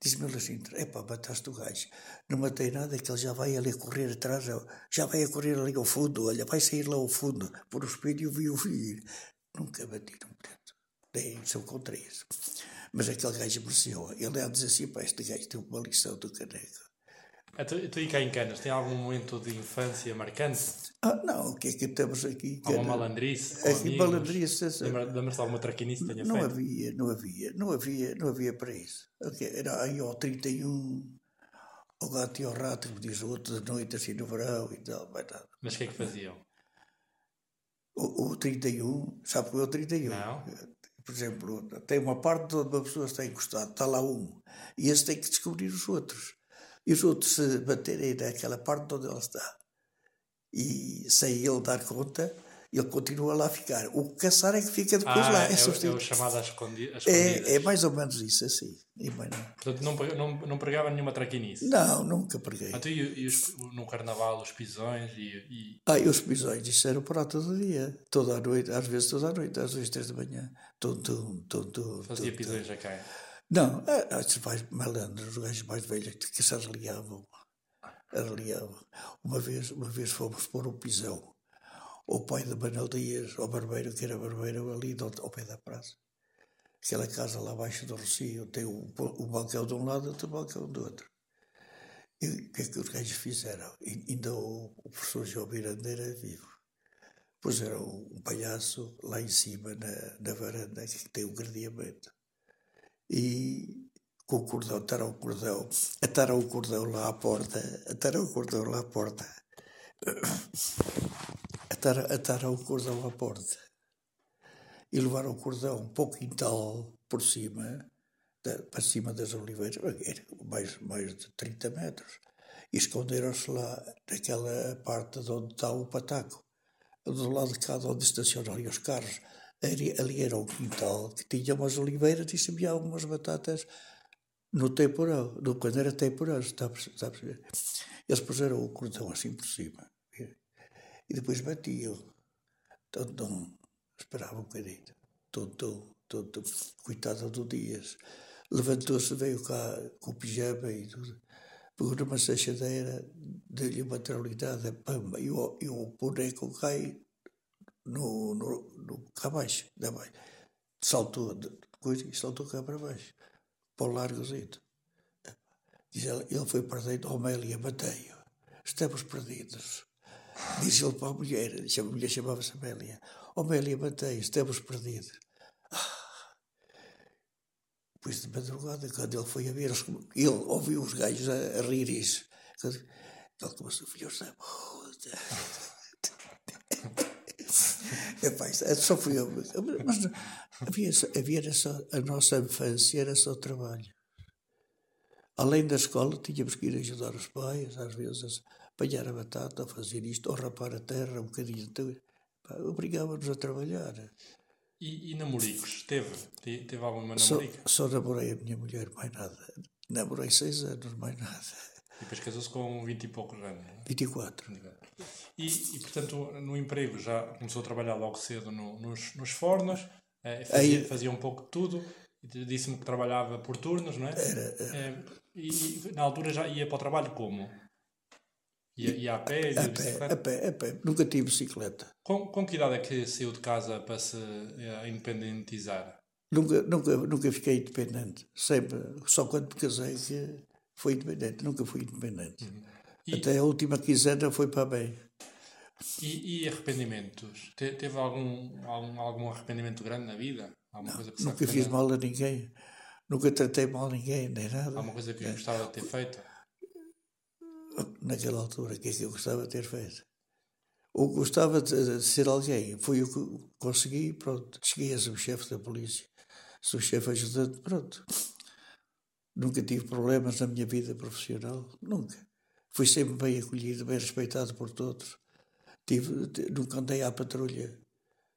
Diz-me ele assim, epá, mataste o gajo. Não matei nada, que ele já vai ali correr atrás, já vai a correr ali ao fundo, olha, vai sair lá ao fundo, por o espelho eu vi-o vir. Nunca bati num preto. Nem sou contra isso. Mas aquele gajo mereceu. Ele a dizer assim, pá, este gajo tem uma lição do caneco. Tu, tu e cá em Canas, tem algum momento de infância marcante? Ah, não, o que é que temos aqui? Alguma malandrice? Aqui malandrice. Lembra-se de alguma traquinice que tenha não feito? havia, não havia, não havia, não havia para isso. Okay, era aí ao 31, o gato e o rato, como diz o outro, de noite assim no verão e tal, nada. Mas o que é que faziam? O, o 31, sabe o que é o 31? Não. Por exemplo, tem uma parte onde uma pessoa está encostada, está lá um, e esse tem que descobrir os outros e os outros se baterem naquela parte onde ele está e sem ele dar conta, ele continua lá a ficar. O caçar é que fica depois ah, lá. É, é, é o chamado às escondidas. É, é mais ou menos isso, assim. Portanto, não, não, não pregava nenhuma traquinice? Não, nunca preguei. Então, e, e os, no carnaval, os pisões e, e... Ah, e os pisões, isso era para todo dia. Toda a noite, às vezes toda a noite, às vezes três da manhã. Tum, tum, tum, tum, Fazia pisões a quem? Não, esses mais malandros, os gajos mais velhos que se arreliavam. Arreliavam. Uma vez, uma vez fomos pôr um pisão. O pai de Manuel Dias, o barbeiro, que era barbeiro ali ao pé da praça. Aquela casa lá abaixo do Rocio tem um, um balcão de um lado e outro balcão do outro. E o que é que os gajos fizeram? E, ainda o, o professor João Mirandeira é vivo. Puseram um palhaço lá em cima, na, na varanda, que tem um gradeamento e com o cordão, ataram o cordão, ataram o cordão lá à porta, ataram o cordão lá à porta, ataram, ataram o cordão à porta. E levaram o cordão um pouco quintal por cima, da, para cima das oliveiras, mais, mais de 30 metros, e esconderam-se lá naquela parte de onde está o pataco, do lado de cá de onde estacionam os carros ali, era um quintal que tinha umas oliveiras e subia algumas batatas no temporal, no, quando era temporal, está a perceber? Eles puseram o cordão assim por cima e depois batiam. Então, então esperava um bocadinho. Todo, todo, coitada do Dias. Levantou-se, veio cá com o pijama e tudo. Pegou numa sachadeira, deu-lhe uma traulitada, pamba, e o, e o boneco cai no, no, no cá abaixo, da baixo. Saltou, coisa, e saltou cá para baixo, para o largozito. Diz ele, ele foi perdido, Homélia, matei-o. Estamos perdidos. Disse ele para a mulher, a mulher chamava-se Amélia. Amélia, mantém, estamos perdidos. Ah. Depois de madrugada, quando ele foi a ver, ele ouviu os gajos a, a rir isso. Ele começou, da puta. Epá, é, só fui eu. Mas havia, havia só, a nossa infância era só trabalho. Além da escola, tínhamos que ir ajudar os pais, às vezes apanhar a batata, fazer isto, ou rapar a terra um bocadinho. Então, Obrigava-nos a trabalhar. E, e namoricos? Teve? Teve alguma namorica? Só, só namorei a minha mulher, mais nada. Namorei seis anos, mais nada. E depois casou-se com vinte e poucos anos? Não? 24. E, e, portanto, no emprego já começou a trabalhar logo cedo no, nos, nos fornos, eh, fazia, Aí, fazia um pouco de tudo. Disse-me que trabalhava por turnos, não é? Era. era. Eh, e, e na altura já ia para o trabalho como? Ia, ia a pé? A pé, a pé, a pé. Nunca tive bicicleta. Com, com que idade é que saiu de casa para se uh, independentizar? Nunca, nunca, nunca fiquei independente. Sempre, só quando me casei que fui independente. Nunca fui independente. Uhum. E, Até a última quinzena foi para bem. E, e arrependimentos? Te, teve algum, algum, algum arrependimento grande na vida? Alguma Não, coisa nunca fiz mal a ninguém. Nunca tratei mal a ninguém, nem nada. Alguma coisa que é. gostava de ter feito? naquela altura, o que é que eu gostava de ter feito? Ou gostava de, ser alguém, foi o que consegui, pronto. Cheguei a ser o chefe da polícia, sou chefe ajudante, pronto. Nunca tive problemas na minha vida profissional, nunca. Fui sempre bem acolhido, bem respeitado por todos. Tive, nunca andei à patrulha.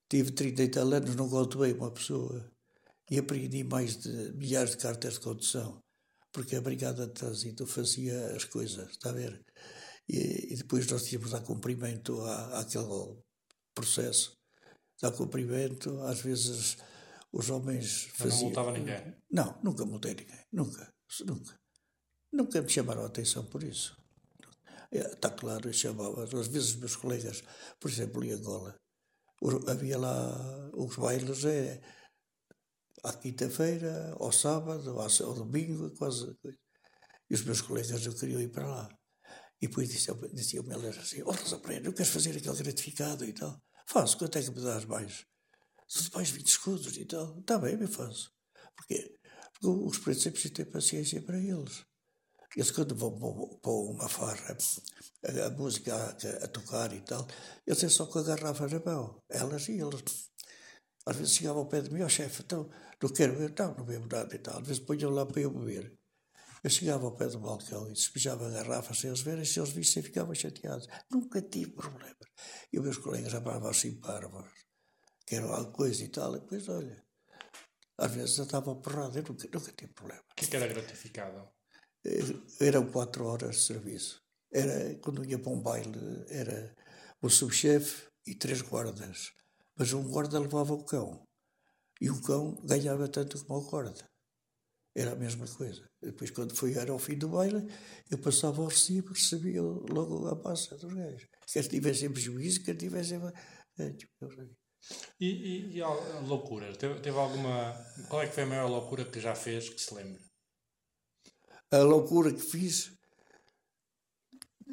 Tive 30 e tal anos, não bem uma pessoa. E aprendi mais de milhares de cartas de condução porque a Brigada de Trânsito fazia as coisas, está a ver? E, e depois nós tínhamos a dar cumprimento à, àquele processo, dar cumprimento, às vezes os homens faziam... não multava ninguém? Não, nunca multei ninguém, nunca, nunca. Nunca me chamaram a atenção por isso. Está claro, eu chamava. Às vezes os meus colegas, por exemplo, em Angola, havia lá os bailes, é, à quinta-feira, ao sábado, ao, domingo, quase. E os meus colegas não queriam ir para lá. E depois diziam-me diziam elas assim: Ó, oh, Rosa Pereira, não queres fazer aquele gratificado e tal? Faço, quanto é que me dás mais? Tudo mais 20 escudos e tal. Está bem, me faço. Porquê? Porque os sempre precisam ter paciência para eles. Eles, quando vão para uma farra, a, a música a, a, tocar e tal, eles é só com a garrafa na mão. Elas e eles. Às vezes chegava ao pé de mim, ó oh, chefe, então não quero beber, não, não bebo nada e tal. Às vezes punham lá para eu beber. Eu chegava ao pé do balcão e despejava garrafa sem eles verem, se eles vissem ficavam chateados. Nunca tive problemas. E os meus colegas chamavam assim parvos, que era alguma coisa e tal, e depois, olha, às vezes eu estava porrada, eu nunca, nunca tive problema. O que, é que era gratificado? Eh, eram quatro horas de serviço. Era, quando ia para um baile, era o subchefe e três guardas. Mas um guarda levava o cão. E o cão ganhava tanto como o guarda. Era a mesma coisa. Depois, quando foi era ao fim do baile, eu passava o recibo, recebia logo a massa dos gajos. Quer tivessem prejuízo, quer tivessem. É, tipo, e, e, e a loucura? Teve, teve alguma. Qual é que foi a maior loucura que já fez que se lembre? A loucura que fiz.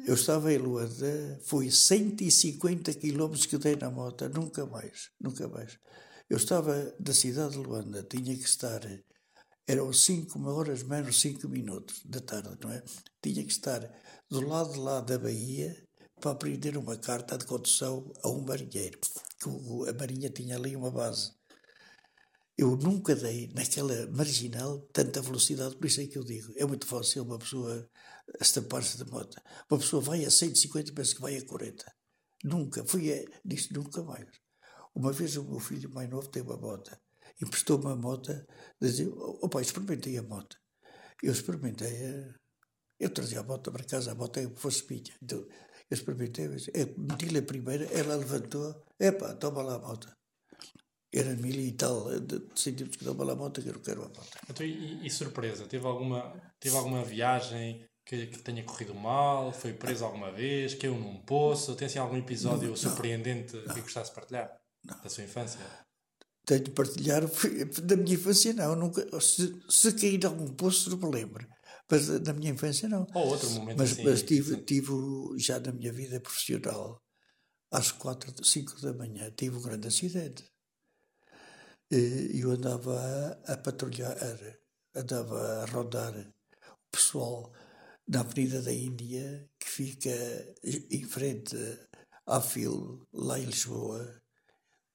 Eu estava em Luanda, foi 150 quilómetros que dei na moto, nunca mais, nunca mais. Eu estava da cidade de Luanda, tinha que estar, eram 5 horas menos 5 minutos da tarde, não é? Tinha que estar do lado de lá da Bahia para aprender uma carta de condução a um marinheiro, que a Marinha tinha ali uma base. Eu nunca dei naquela marginal tanta velocidade, por isso é que eu digo, é muito fácil uma pessoa estampar-se de moto. Uma pessoa vai a 150 e pensa que vai a 40. Nunca, fui a, nunca mais. Uma vez o meu filho mais novo tem uma moto, emprestou-me a moto, dizia, oh pai, experimentei a moto. Eu experimentei. Eu trazia a bota para casa, a bota é fosse minha. Então, experimentei, é, meti-lhe a primeira, ela levantou, epá, toma lá a bota. Era mil e tal de centímetros que toma lá a bota, que eu não quero a bota. Então, e, e surpresa? Teve alguma, teve alguma viagem que, que tenha corrido mal? Foi preso alguma vez? Caiu num poço? Tem assim algum episódio surpreendente que gostasse de partilhar? Da sua infância? Tenho de partilhar, da minha infância não, nunca, se, se em algum poço não me lembro, mas da- da minha infância não. Ou outro momento Mas, assim? mas tive, tive já na minha vida profissional, às quatro, cinco da manhã, tive um grande acidente. E eu andava a, patrulhar, andava a rondar o pessoal na Avenida da Índia, que fica em frente à FIL, lá em Lisboa,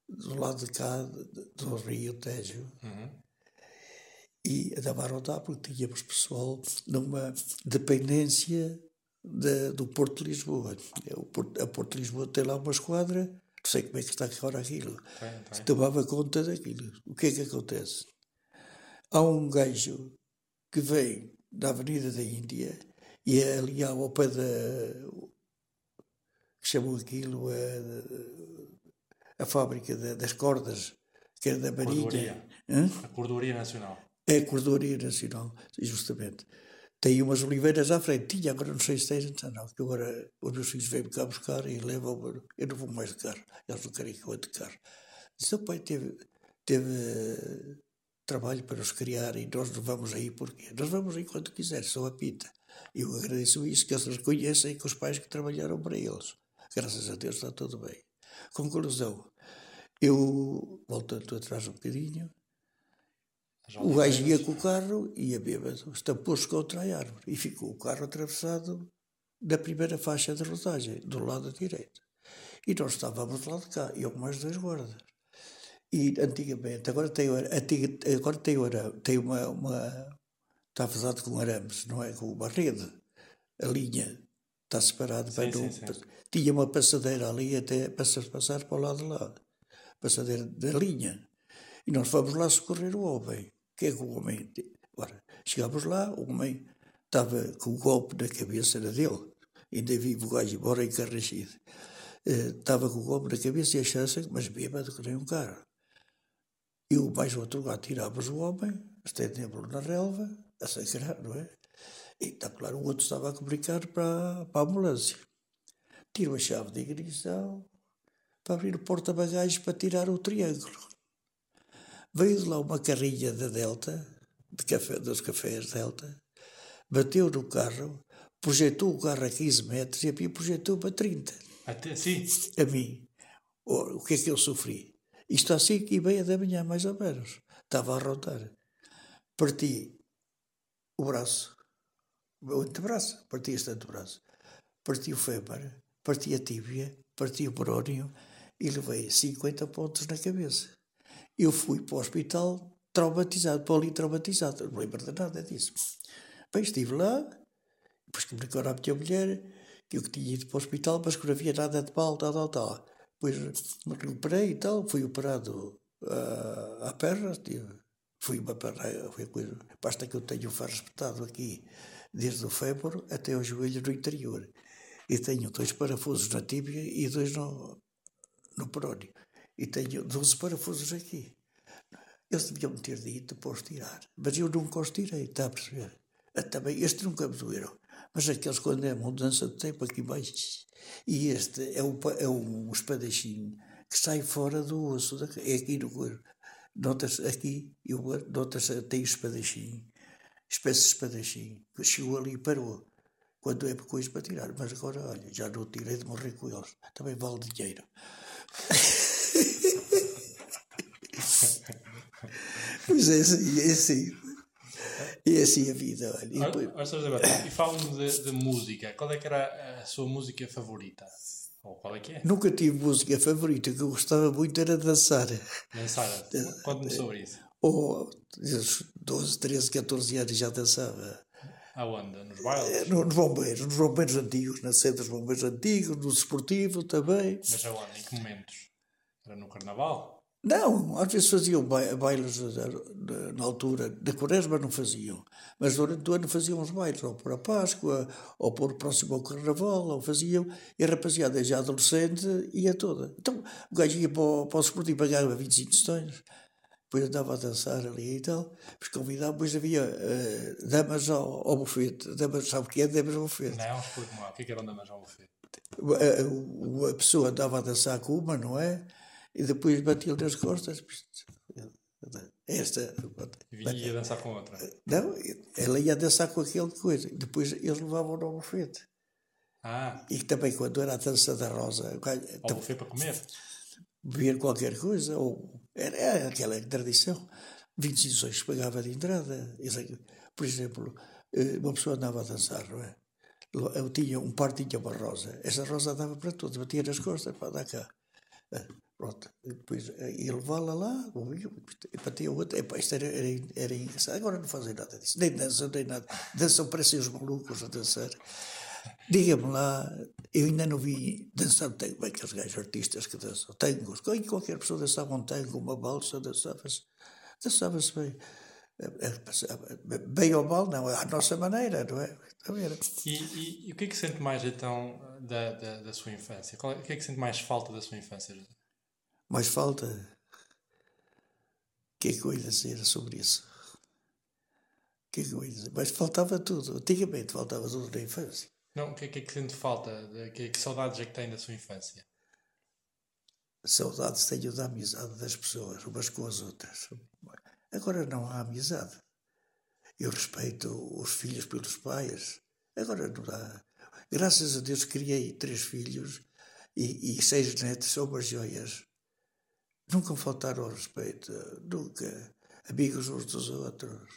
do lado de cá, do Rio Tejo Uhum. E andava a rodar porque tínhamos pessoal numa dependência da- do Porto de Lisboa. É, O Porto, a Porto de Lisboa tem lá uma esquadra, não sei como é que está agora aquilo, Tem, tem. tomava conta daquilo. O que é que acontece? Há um gajo que vem da Avenida da Índia e é ali ao pé da. que chamam aquilo a, a fábrica da- das cordas, que era da Marinha. Hã? A Cordoaria Nacional. É a Cordoaria Nacional, justamente. Tem umas oliveiras à frente. Tinha, agora não sei se tem, então não. Que agora os meus filhos vêm-me cá buscar e levam-me. Eu não vou mais de carro. Eles não querem que eu ande de carro. Disse, o pai teve, teve eh, trabalho para nos criar e nós não vamos aí porque Nós vamos aí quando quiser, só apita. E eu agradeço isso, que eles reconhecem que os pais que trabalharam para eles. Graças a Deus está tudo bem. Conclusão. Eu, voltando atrás um bocadinho, o gajo ia com o carro, ia bêbado, estampou-se contra a árvore e ficou o carro atravessado da primeira faixa de rodagem, do lado direito. E nós estávamos do lado de cá, eu com mais dois guardas. E antigamente, agora tem, agora tem, ara- tem uma, uma. Está fazado com arames, não é? Com uma rede. A linha está separada. Sim, sim, sim. Tinha uma passadeira ali até para se passar para o lado de lá. Passadeira da linha. E nós fomos lá socorrer o homem. Que é que o homem. Ora, chegámos lá, o homem estava com o golpe na cabeça, era dele. Ainda vive o gajo, embora encarrachido. Eh, Estava com o golpe na cabeça e achava mas bêbado que nem um carro. E o mais outro gato tirámos o homem, estendemos-lo na relva, a sangrar, não é? E está claro, o outro estava a comunicar para, para a ambulância. Tiro a chave de ignição para abrir o porta-bagagens para tirar o triângulo. Veio de lá uma carrinha da Delta, de café, dos cafés Delta, bateu no carro, projetou o carro a 15 metros e a mim projetou para 30. Até, sim. A mim. O que é que eu sofri? Isto às 5 e meia da manhã, mais ou menos. Estava a rodar. Parti o braço, o antebraço, parti este antebraço. Parti o fêmur, parti a tíbia, parti o brónio e levei 50 pontos na cabeça. Eu fui para o hospital traumatizado, politraumatizado. Não lembro de nada disso. Bem, estive lá, depois comunicaram à minha mulher que eu que tinha ido para o hospital, mas que não havia nada de mal, tal, tal, tal. Depois me recuperei e tal, fui operado ah, à perna, tive, fui uma perna, foi a coisa, basta que eu tenha o ferro espetado aqui, desde o fémur até o joelho no interior. E tenho dois parafusos na tíbia e dois no, no perónio. E tenho 12 parafusos aqui. Eles deviam me ter dito para os tirar. Mas eu nunca os tirei, está a perceber? Ah, Também, este nunca me doeram. Mas aqueles quando é mudança de tempo aqui baixo. E este é um, é um espadachim que sai fora do osso. É aqui no corpo. Nota-se aqui, eu, nota-se, tem o espadachim, espécie de espadachim, que chegou ali e parou. Quando é coisa para tirar. Mas agora, olha, já não tirei de morrer com eles. Também vale dinheiro. Pois é assim, é assim. É assim a vida, olha. E depois- Batista, E fala-me de, de música. Qual é que era a sua música favorita? Ou qual é que é? Nunca tive música favorita, o que eu gostava muito era dançar. Dançar. Conte-me sobre isso. Ou aos 12, 13, 14 anos já dançava. Aonde? Nos bailes? No- Nos bombeiros, nos bombeiros antigos, na sede dos bombeiros antigos, no desportivo também. Mas aonde? Em que momentos? Era no carnaval? Não, às vezes faziam bailes na altura, da quaresma não faziam, mas durante o ano faziam os bailes, ou por a Páscoa, ou por próximo ao Carnaval, ou faziam, e a rapaziada já adolescente ia toda. Então o gajo ia para o, para o Sporting e pagava 25 tostões, depois andava a dançar ali e tal, depois convidava, depois havia uh, damas ao, ao bufete, damas, sabe o que é damas ao bufete? Não, explico-me lá, o que, é que eram damas ao bufete? A, a, a pessoa andava a dançar com uma, não é? E depois batia-lhe nas costas. Esta. E ia dançar com outra. Não, ela ia dançar com aquele coisa. Depois eles levavam ao bufete. Ah. E também quando era a dança da Rosa. Ao bufete para comer? Beber qualquer coisa. Ou, era, era aquela tradição. 25 sons pagava de entrada. Por exemplo, eh, uma pessoa andava a dançar, não é? Eu tinha um par tinha uma rosa. Essa rosa dava para todos, batia nas costas para dar cá. Pronto, depois eh, ia levá-la lá, e batia outra. Epá, isto era, era, era engraçado. Agora não fazem nada disso, nem dançam, nem nada. Dançam, parecem os malucos a dançar. Diga-me lá, eu ainda não vi dançar tango, bem, aqueles gajos artistas que dançam tangos. Qualquer pessoa dançava um tango, uma balsa, dançava-se dançava bem. Eh, eh, bem ou mal, não, à nossa maneira, não é? E, e, e, o que é que sente mais então da, da, da sua infância? Qual, o que é que sente mais falta da sua infância? Mais falta? O que é que eu ia dizer sobre isso? O que é que eu ia dizer? Mas faltava tudo. Antigamente faltava tudo na infância. Não, o que é que, é que sente falta? Que, que saudades é que tem da sua infância? Saudades tenho da amizade das pessoas, umas com as outras. Agora não há amizade. Eu respeito os filhos pelos pais. Agora não dá. Graças a Deus criei três filhos e, e seis netos, são umas joias. Nunca faltaram ao respeito, nunca. Amigos uns dos outros.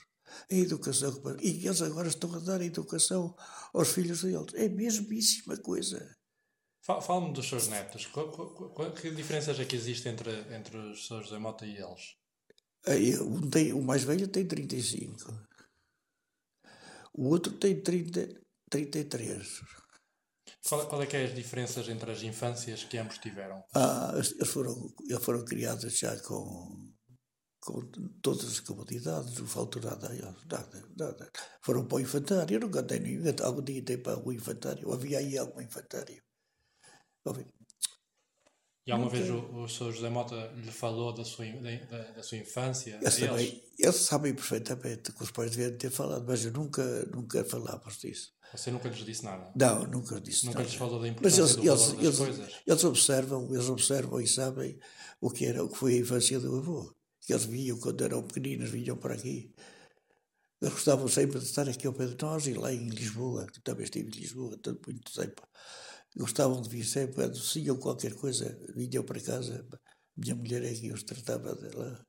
A educação. E eles agora estão a dar a educação aos filhos deles. É a mesmíssima coisa. Fala-me dos seus netos. Que diferenças é que existem entre, entre os seus José Mota e eles? Um tem, o mais velho tem 35. O outro tem 30, 33. Qual, qual é que é as diferenças entre as infâncias que ambos tiveram? Ah, eles foram, eles foram criados já com, com todas as comodidades, não faltou nada nada, nada. Foram para o infantário, eu nunca tenho nenhum, algum dia tem para o infantário, havia aí algum infantário. E alguma vez o, o Sr. José Mota lhe falou da sua, da, da sua infância? Eles, também, eles sabem perfeitamente que os pais devem ter falado, mas eu nunca, nunca falávamos disso. Você nunca lhes disse nada? Não, nunca disse nunca nada. lhes falou da importância mas eles, do eles, eles, coisas? Eles observam, eles observam e sabem o que, era, o que foi a infância do avô. Que eles vinham quando eram pequeninos, vinham para aqui. Eles gostavam sempre de estar aqui ao pé de nós e lá em Lisboa, que também estive em Lisboa tanto muito tempo gostavam de vir sempre, anunciam qualquer coisa, vinham para casa, minha mulher é que os tratava dela.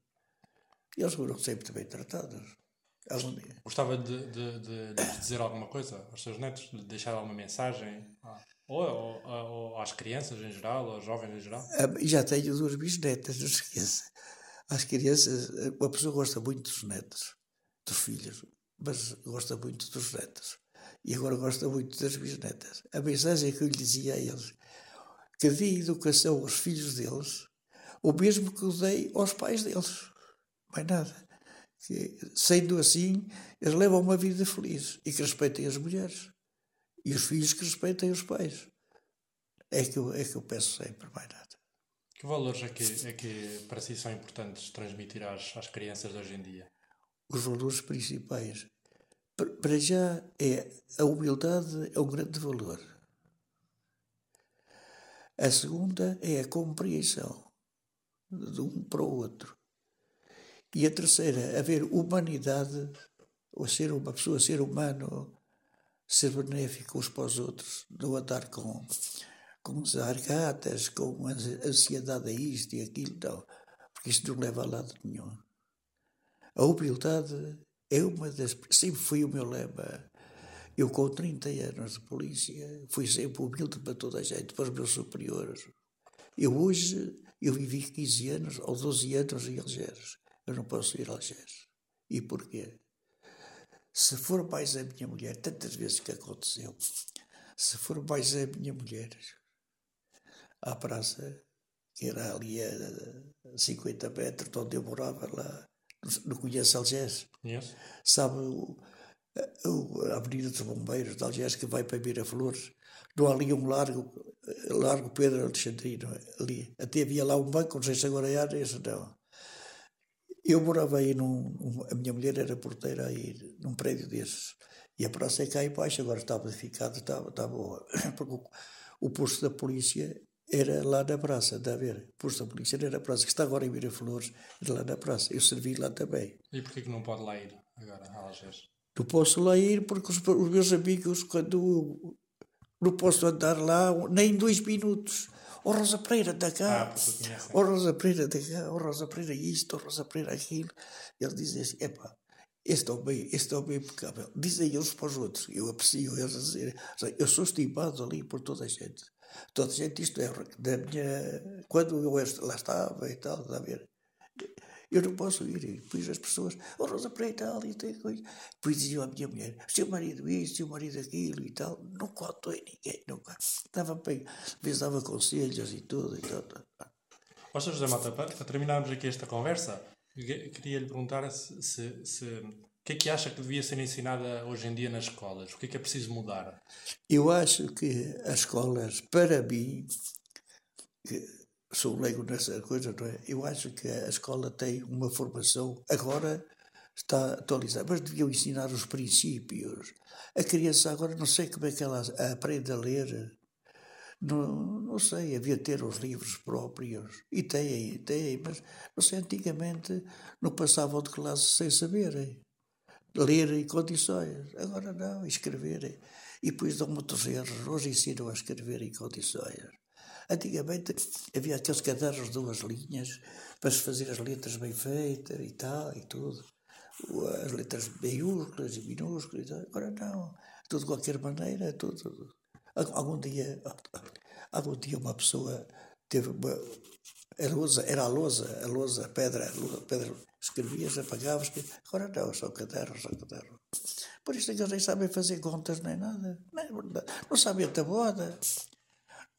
E eles foram sempre bem tratados. Gostava de, de, de, de, dizer alguma coisa aos seus netos, de deixar alguma mensagem? Ou, ou, ou, às crianças em geral, ou aos jovens em geral? Ah, já tenho duas bisnetas, não se esqueça. As crianças, uma pessoa gosta muito dos netos, dos filhos, mas gosta muito dos netos e agora gosta muito das bisnetas. A mensagem que eu lhe dizia a eles, que dei educação aos filhos deles, o mesmo que eu dei aos pais deles. Mais nada. Que, sendo assim, eles levam uma vida feliz e que respeitem as mulheres. E os filhos que respeitem os pais. É que eu, é que eu peço sempre, mais nada. Que valores é que, é que para si são importantes transmitir às, às crianças de hoje em dia? Os valores principais para já é a humildade é um grande valor. A segunda é a compreensão de um para o outro. E a terceira, haver humanidade, ou ser uma pessoa, ser humano, ser benéfico uns para os outros, não andar com, com zargatas, com ansiedade a isto e aquilo, não, porque isto não leva a lado nenhum. A humildade é uma das. Sempre foi o meu lema. Eu, com 30 anos de polícia, fui sempre humilde para toda a gente, para os meus superiores. Eu hoje, eu vivi 15 anos ou 12 anos em Algés. Eu não posso ir a Algés. E porquê? Se for mais a minha mulher, tantas vezes que aconteceu, se for mais a minha mulher à praça, que era ali a 50 metros de onde eu morava lá. Não conhece Algés? Conheço. Sabe o, o, a Avenida dos Bombeiros de Algés que vai para Miraflores? Não há ali um largo, largo Pedro Alexandrino, ali. Até havia lá um banco, não sei se agora é, esse não. Eu morava aí num. A minha mulher era porteira aí, num prédio desses. E a praça é cá embaixo, agora está modificada, está, está boa. Porque o, o posto da polícia era lá na praça, está a ver? O posto da polícia era na praça, que está agora em Miraflores, era lá na praça. Eu servi lá também. E porquê que não pode lá ir agora, a Algés? Não posso lá ir porque os, os meus amigos, quando não posso andar lá nem dois minutos. Oh Rosa Pereira, da cá. Ah, oh Rosa Pereira, da cá. Oh Rosa Pereira, isto. Oh Rosa Pereira, aquilo. Ele dizem assim: epá, este homem, este homem é impecável. Dizem eles para os outros. Eu aprecio eles a dizer. Eu sou estimado ali por toda a gente. Toda a gente, isto é, da minha. Quando eu lá estava e tal, está a ver? Eu não posso ir. E depois as pessoas, oh Rosa Preta, ali tem coisa. Depois diziam à minha mulher, seu marido isto, seu marido aquilo e tal. Não conto a ninguém, nunca. Estava bem, dava conselhos e tudo e tal. José Mata, para terminarmos aqui esta conversa, queria lhe perguntar se, se, se, o que é que acha que devia ser ensinada hoje em dia nas escolas? O que é que é preciso mudar? Eu acho que as escolas, para mim, sou leigo nessa coisa, não é? Eu acho que a escola tem uma formação, agora está atualizada, mas deviam ensinar os princípios. A criança agora não sei como é que ela aprende a ler. Não, não sei, havia ter os livros próprios. E tem, tem, mas não sei, antigamente não passavam de classe sem saberem. Ler em condições. Agora não, escreverem. E depois dão muitos erros. Hoje ensinam a escrever em condições. Antigamente havia aqueles cadernos de duas linhas para se fazer as letras bem feitas e tal e tudo. As letras maiúsculas e minúsculas e tal. Agora não. Tudo de qualquer maneira, tudo. Algum dia, algum dia uma pessoa teve uma. A lousa, era a lousa, a lousa, a pedra, a pedra, escrevias, apagavas, agora não, são cadernos, são cadernos. Por isso é que eles nem sabem fazer contas nem nada, não, não sabem a tabuada.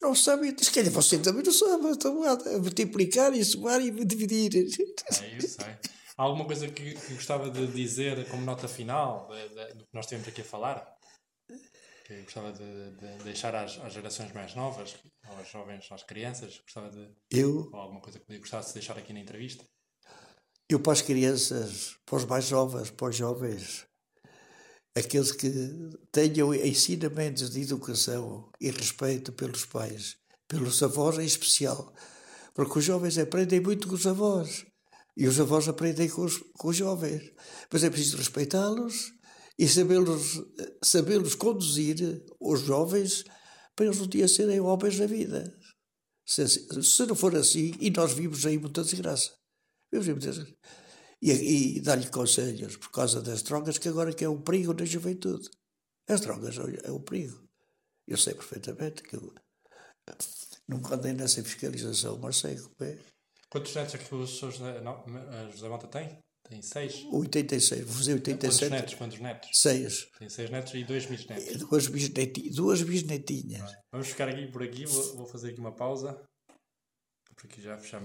Não sabe, se calhar você também não sabe, a multiplicar e somar e dividir. É isso, é. Há alguma coisa que, que, gostava de dizer como nota final do que nós temos aqui a falar? Que gostava de, de deixar às, às, gerações mais novas, aos jovens, às crianças, gostava de. Eu? Alguma coisa que gostasse de deixar aqui na entrevista? Eu, para as crianças, para os mais jovens, para os jovens, aqueles que tenham ensinamentos de educação e respeito pelos pais, pelos avós em especial, porque os jovens aprendem muito com os avós e os avós aprendem com os, com os jovens, mas é preciso respeitá-los e sabê-los sabê conduzir, os jovens, para eles um dia serem homens da vida. Se, se não for assim, e nós vimos aí muita desgraça, vimos aí muita desgraça e, e dar-lhe conselhos por causa das drogas, que agora que é um perigo na juventude. As drogas é um perigo. Eu sei perfeitamente que eu nunca andei nessa fiscalização, mas sei como é. Quantos netos é que o José Mota tem? Tem seis? 86, vou fazer 87. Quantos netos? Quantos netos? Seis. Tem seis netos e dois bisnetos. Duas, bisnetinhas, duas bisnetinhas. Vamos ficar aqui por aqui, vou, vou fazer aqui uma pausa. Porque já fechamos.